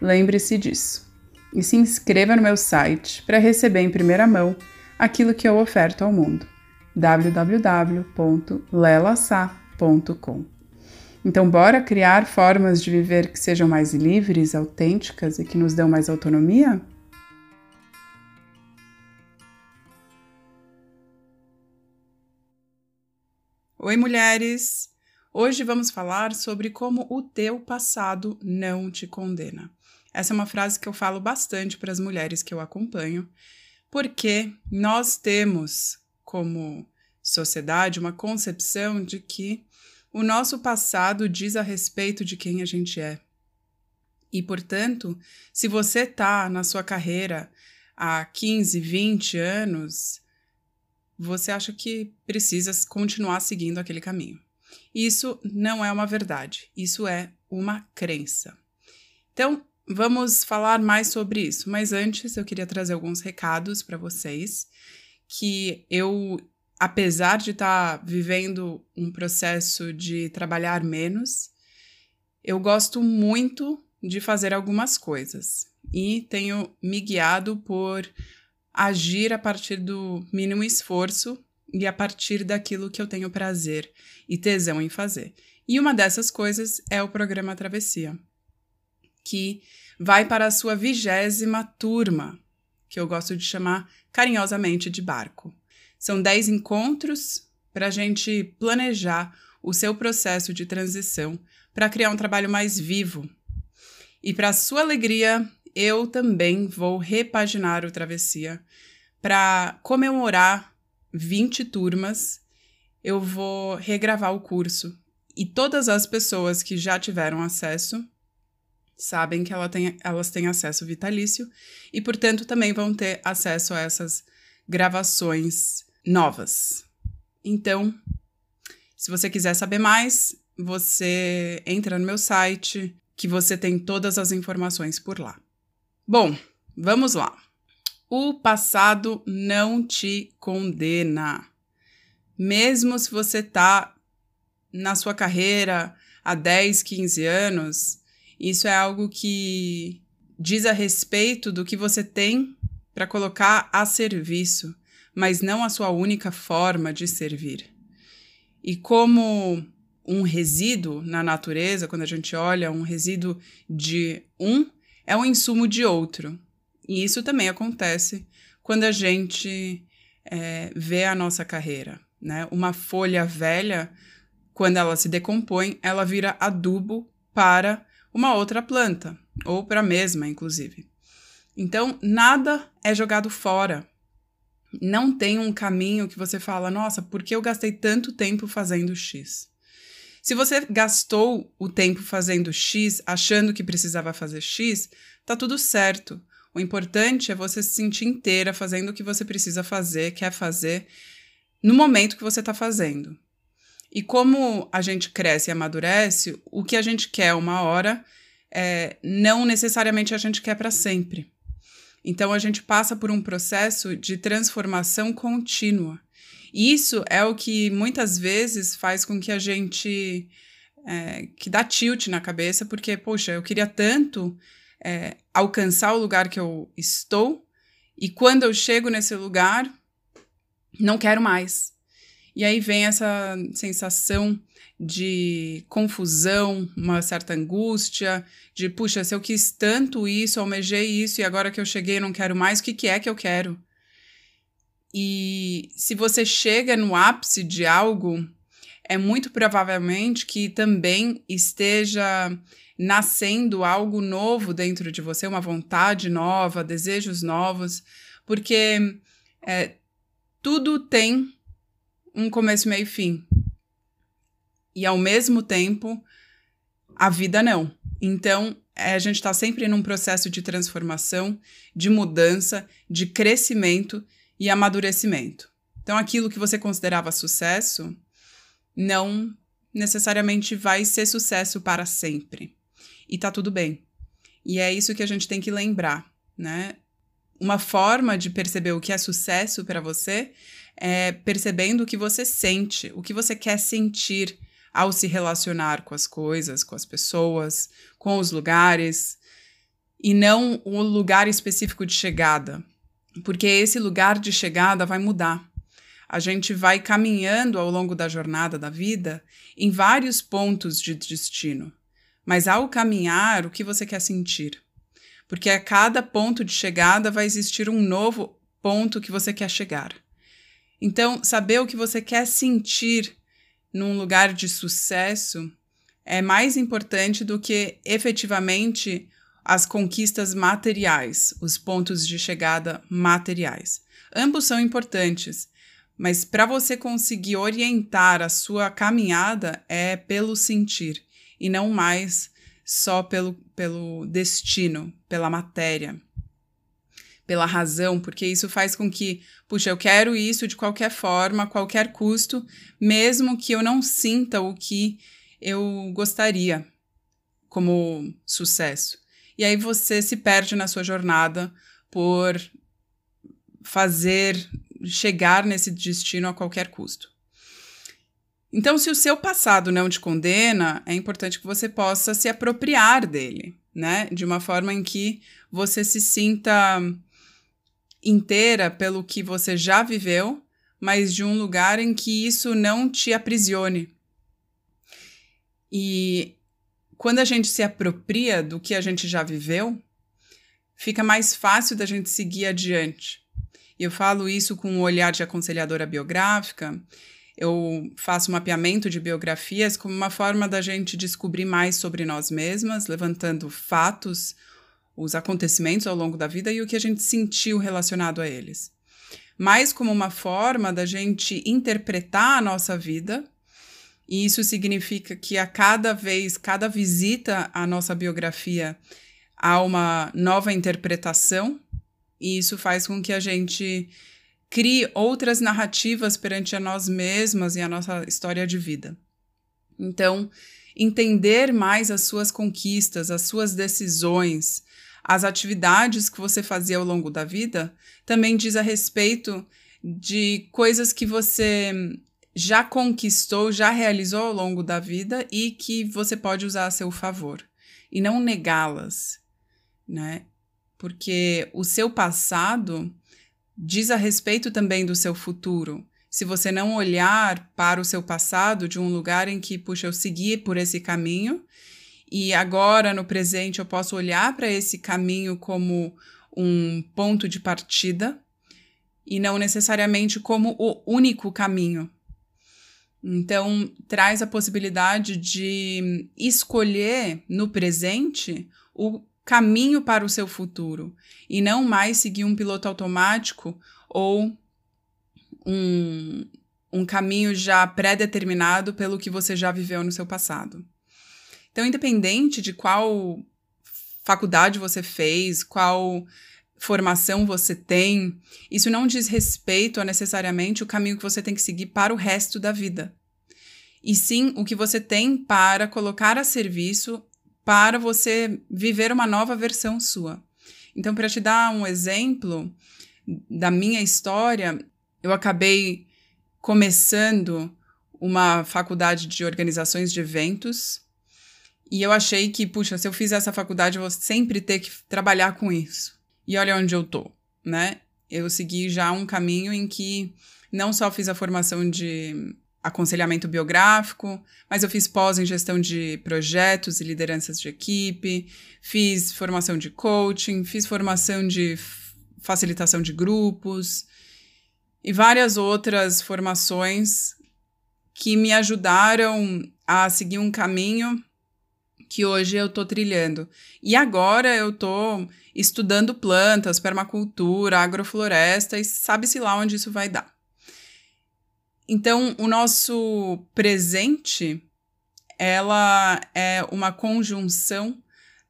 Lembre-se disso. E se inscreva no meu site para receber em primeira mão aquilo que eu oferto ao mundo. www.lelasa.com. Então, bora criar formas de viver que sejam mais livres, autênticas e que nos dão mais autonomia? Oi, mulheres! Hoje vamos falar sobre como o teu passado não te condena. Essa é uma frase que eu falo bastante para as mulheres que eu acompanho, porque nós temos como sociedade uma concepção de que o nosso passado diz a respeito de quem a gente é. E, portanto, se você está na sua carreira há 15, 20 anos, você acha que precisa continuar seguindo aquele caminho. Isso não é uma verdade, isso é uma crença. Então, Vamos falar mais sobre isso, mas antes eu queria trazer alguns recados para vocês que eu, apesar de estar tá vivendo um processo de trabalhar menos, eu gosto muito de fazer algumas coisas e tenho me guiado por agir a partir do mínimo esforço e a partir daquilo que eu tenho prazer e tesão em fazer. E uma dessas coisas é o programa Travessia que vai para a sua vigésima turma, que eu gosto de chamar carinhosamente de barco. São dez encontros para a gente planejar o seu processo de transição para criar um trabalho mais vivo. E para sua alegria, eu também vou repaginar o Travessia para comemorar 20 turmas. Eu vou regravar o curso e todas as pessoas que já tiveram acesso sabem que ela tem, elas têm acesso vitalício e, portanto, também vão ter acesso a essas gravações novas. Então, se você quiser saber mais, você entra no meu site, que você tem todas as informações por lá. Bom, vamos lá. O passado não te condena. Mesmo se você está na sua carreira há 10, 15 anos, isso é algo que diz a respeito do que você tem para colocar a serviço, mas não a sua única forma de servir. E como um resíduo na natureza, quando a gente olha um resíduo de um, é um insumo de outro. E isso também acontece quando a gente é, vê a nossa carreira. Né? Uma folha velha, quando ela se decompõe, ela vira adubo para uma outra planta, ou para a mesma, inclusive. Então, nada é jogado fora. Não tem um caminho que você fala, nossa, por que eu gastei tanto tempo fazendo X? Se você gastou o tempo fazendo X, achando que precisava fazer X, tá tudo certo. O importante é você se sentir inteira fazendo o que você precisa fazer, quer fazer, no momento que você está fazendo. E como a gente cresce e amadurece, o que a gente quer uma hora, é, não necessariamente a gente quer para sempre. Então a gente passa por um processo de transformação contínua. Isso é o que muitas vezes faz com que a gente é, que dá tilt na cabeça, porque, poxa, eu queria tanto é, alcançar o lugar que eu estou, e quando eu chego nesse lugar, não quero mais. E aí vem essa sensação de confusão, uma certa angústia, de puxa, se eu quis tanto isso, almejei isso e agora que eu cheguei não quero mais, o que, que é que eu quero? E se você chega no ápice de algo, é muito provavelmente que também esteja nascendo algo novo dentro de você, uma vontade nova, desejos novos, porque é, tudo tem um começo, meio e fim. E ao mesmo tempo, a vida não. Então, é, a gente está sempre num processo de transformação, de mudança, de crescimento e amadurecimento. Então, aquilo que você considerava sucesso não necessariamente vai ser sucesso para sempre. E tá tudo bem. E é isso que a gente tem que lembrar, né? Uma forma de perceber o que é sucesso para você é percebendo o que você sente, o que você quer sentir ao se relacionar com as coisas, com as pessoas, com os lugares, e não o lugar específico de chegada, porque esse lugar de chegada vai mudar. A gente vai caminhando ao longo da jornada da vida em vários pontos de destino. Mas ao caminhar, o que você quer sentir? Porque a cada ponto de chegada vai existir um novo ponto que você quer chegar. Então, saber o que você quer sentir num lugar de sucesso é mais importante do que efetivamente as conquistas materiais, os pontos de chegada materiais. Ambos são importantes, mas para você conseguir orientar a sua caminhada é pelo sentir e não mais só pelo, pelo destino, pela matéria, pela razão, porque isso faz com que, puxa, eu quero isso de qualquer forma, a qualquer custo, mesmo que eu não sinta o que eu gostaria como sucesso. E aí você se perde na sua jornada por fazer chegar nesse destino a qualquer custo. Então, se o seu passado não te condena, é importante que você possa se apropriar dele, né? De uma forma em que você se sinta inteira pelo que você já viveu, mas de um lugar em que isso não te aprisione. E quando a gente se apropria do que a gente já viveu, fica mais fácil da gente seguir adiante. E eu falo isso com um olhar de aconselhadora biográfica, eu faço mapeamento de biografias como uma forma da gente descobrir mais sobre nós mesmas, levantando fatos, os acontecimentos ao longo da vida e o que a gente sentiu relacionado a eles. Mais como uma forma da gente interpretar a nossa vida, e isso significa que a cada vez, cada visita à nossa biografia, há uma nova interpretação, e isso faz com que a gente crie outras narrativas perante a nós mesmas e a nossa história de vida. Então, entender mais as suas conquistas, as suas decisões, as atividades que você fazia ao longo da vida, também diz a respeito de coisas que você já conquistou, já realizou ao longo da vida e que você pode usar a seu favor e não negá-las, né? Porque o seu passado diz a respeito também do seu futuro. Se você não olhar para o seu passado de um lugar em que, puxa, eu segui por esse caminho e agora no presente eu posso olhar para esse caminho como um ponto de partida e não necessariamente como o único caminho. Então, traz a possibilidade de escolher no presente o caminho para o seu futuro e não mais seguir um piloto automático ou um, um caminho já pré-determinado pelo que você já viveu no seu passado. Então, independente de qual faculdade você fez, qual formação você tem, isso não diz respeito a necessariamente o caminho que você tem que seguir para o resto da vida. E sim o que você tem para colocar a serviço para você viver uma nova versão sua. Então, para te dar um exemplo da minha história, eu acabei começando uma faculdade de organizações de eventos e eu achei que, puxa, se eu fizer essa faculdade, eu vou sempre ter que trabalhar com isso. E olha onde eu tô, né? eu segui já um caminho em que não só fiz a formação de aconselhamento biográfico, mas eu fiz pós em gestão de projetos e lideranças de equipe, fiz formação de coaching, fiz formação de facilitação de grupos e várias outras formações que me ajudaram a seguir um caminho que hoje eu estou trilhando. E agora eu estou estudando plantas, permacultura, agrofloresta e sabe-se lá onde isso vai dar. Então, o nosso presente, ela é uma conjunção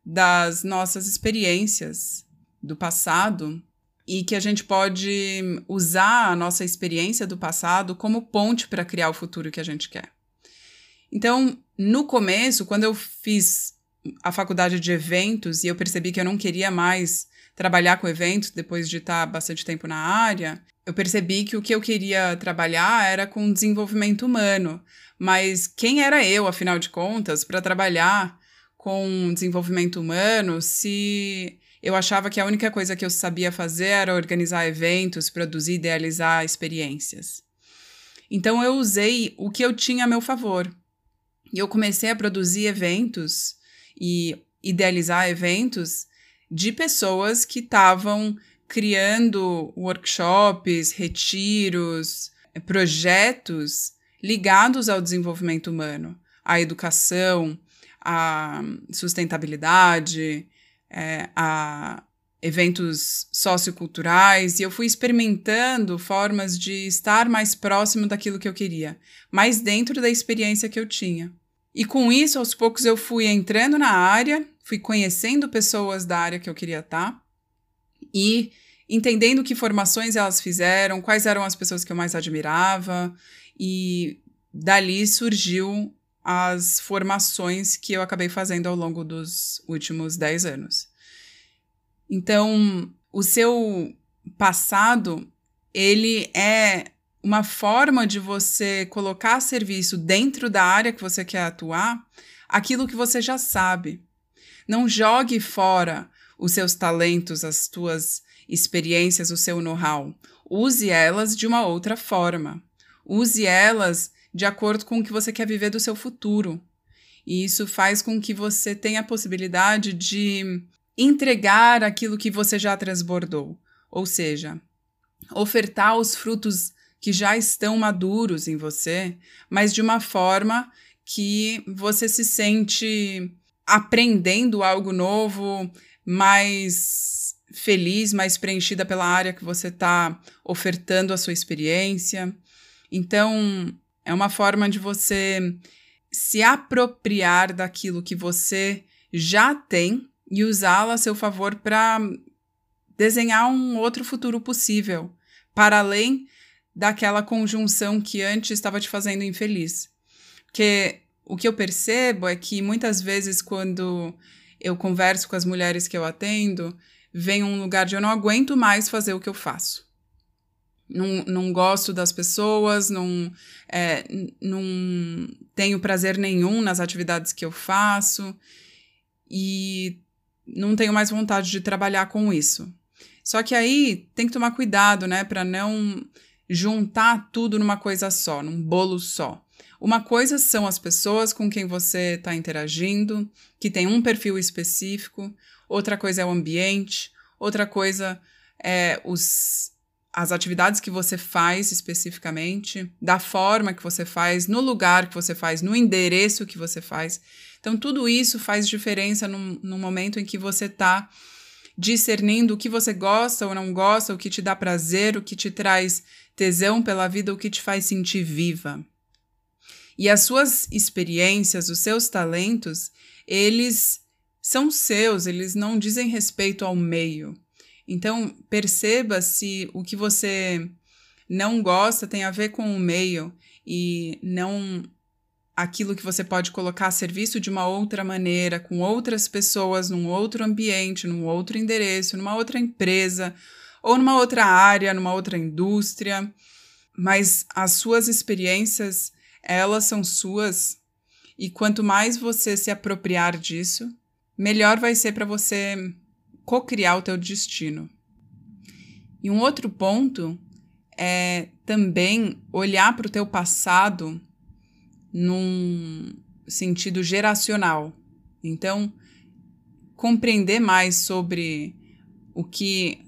das nossas experiências do passado e que a gente pode usar a nossa experiência do passado como ponte para criar o futuro que a gente quer. Então, no começo, quando eu fiz a faculdade de eventos e eu percebi que eu não queria mais trabalhar com eventos depois de estar bastante tempo na área, eu percebi que o que eu queria trabalhar era com desenvolvimento humano. Mas quem era eu, afinal de contas, para trabalhar com desenvolvimento humano se eu achava que a única coisa que eu sabia fazer era organizar eventos, produzir, idealizar experiências. Então eu usei o que eu tinha a meu favor. E eu comecei a produzir eventos e idealizar eventos de pessoas que estavam criando workshops, retiros, projetos ligados ao desenvolvimento humano, à educação, à sustentabilidade, é, a eventos socioculturais, e eu fui experimentando formas de estar mais próximo daquilo que eu queria, mais dentro da experiência que eu tinha. E com isso, aos poucos, eu fui entrando na área, fui conhecendo pessoas da área que eu queria estar, e entendendo que formações elas fizeram, quais eram as pessoas que eu mais admirava, e dali surgiu as formações que eu acabei fazendo ao longo dos últimos 10 anos. Então, o seu passado, ele é uma forma de você colocar serviço dentro da área que você quer atuar, aquilo que você já sabe. Não jogue fora os seus talentos, as tuas experiências, o seu know-how. Use elas de uma outra forma. Use elas de acordo com o que você quer viver do seu futuro. E isso faz com que você tenha a possibilidade de entregar aquilo que você já transbordou, ou seja, ofertar os frutos que já estão maduros em você, mas de uma forma que você se sente aprendendo algo novo, mais feliz, mais preenchida pela área que você está ofertando a sua experiência. Então, é uma forma de você se apropriar daquilo que você já tem e usá-la a seu favor para desenhar um outro futuro possível, para além daquela conjunção que antes estava te fazendo infeliz. Porque o que eu percebo é que muitas vezes, quando eu converso com as mulheres que eu atendo, vem um lugar de eu não aguento mais fazer o que eu faço. Não, não gosto das pessoas, não, é, não tenho prazer nenhum nas atividades que eu faço e não tenho mais vontade de trabalhar com isso. Só que aí tem que tomar cuidado, né, para não juntar tudo numa coisa só, num bolo só. Uma coisa são as pessoas com quem você está interagindo, que tem um perfil específico, outra coisa é o ambiente, outra coisa é os, as atividades que você faz especificamente, da forma que você faz, no lugar que você faz, no endereço que você faz. Então, tudo isso faz diferença no, no momento em que você está discernindo o que você gosta ou não gosta, o que te dá prazer, o que te traz tesão pela vida, o que te faz sentir viva. E as suas experiências, os seus talentos, eles são seus, eles não dizem respeito ao meio. Então, perceba se o que você não gosta tem a ver com o meio e não aquilo que você pode colocar a serviço de uma outra maneira, com outras pessoas, num outro ambiente, num outro endereço, numa outra empresa, ou numa outra área, numa outra indústria. Mas as suas experiências, elas são suas, e quanto mais você se apropriar disso, melhor vai ser para você co-criar o teu destino. E um outro ponto é também olhar para o teu passado num sentido geracional. Então, compreender mais sobre o que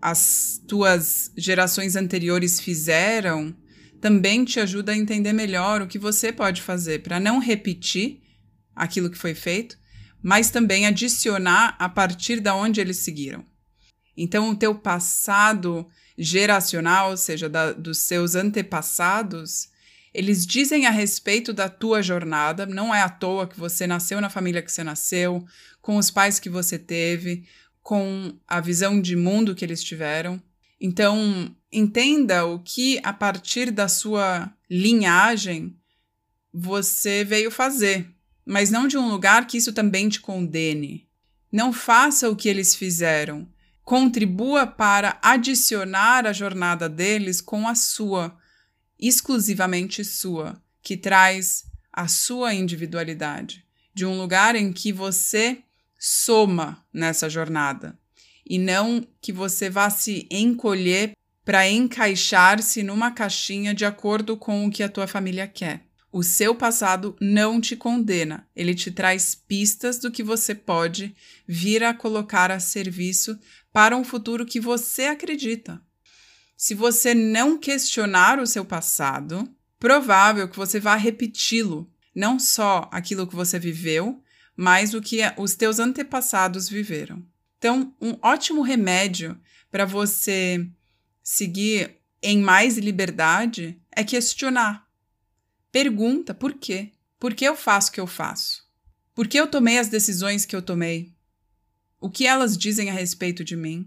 as tuas gerações anteriores fizeram também te ajuda a entender melhor o que você pode fazer para não repetir aquilo que foi feito, mas também adicionar a partir da onde eles seguiram. Então, o teu passado geracional, ou seja, da, dos seus antepassados, eles dizem a respeito da tua jornada. Não é à toa que você nasceu na família que você nasceu, com os pais que você teve, com a visão de mundo que eles tiveram. Então, entenda o que, a partir da sua linhagem, você veio fazer, mas não de um lugar que isso também te condene. Não faça o que eles fizeram. Contribua para adicionar a jornada deles com a sua, exclusivamente sua, que traz a sua individualidade, de um lugar em que você soma nessa jornada e não que você vá se encolher para encaixar-se numa caixinha de acordo com o que a tua família quer. O seu passado não te condena, ele te traz pistas do que você pode vir a colocar a serviço para um futuro que você acredita. Se você não questionar o seu passado, provável que você vá repeti-lo, não só aquilo que você viveu, mas o que os teus antepassados viveram. Então, um ótimo remédio para você seguir em mais liberdade é questionar. Pergunta por quê? Por que eu faço o que eu faço? Por que eu tomei as decisões que eu tomei? O que elas dizem a respeito de mim?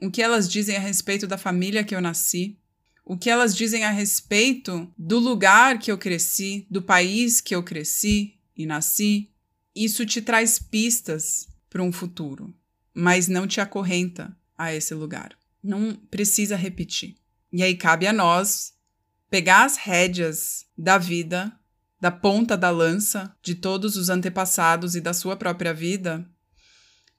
o que elas dizem a respeito da família que eu nasci, o que elas dizem a respeito do lugar que eu cresci, do país que eu cresci e nasci. Isso te traz pistas para um futuro, mas não te acorrenta a esse lugar. Não precisa repetir. E aí cabe a nós pegar as rédeas da vida, da ponta da lança de todos os antepassados e da sua própria vida,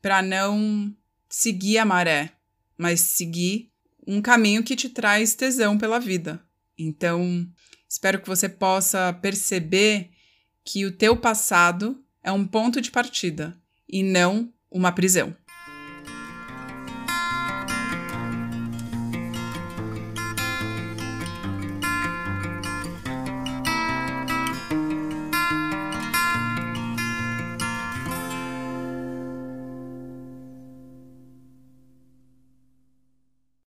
para não seguir a maré, mas seguir um caminho que te traz tesão pela vida. Então, espero que você possa perceber que o teu passado é um ponto de partida e não uma prisão.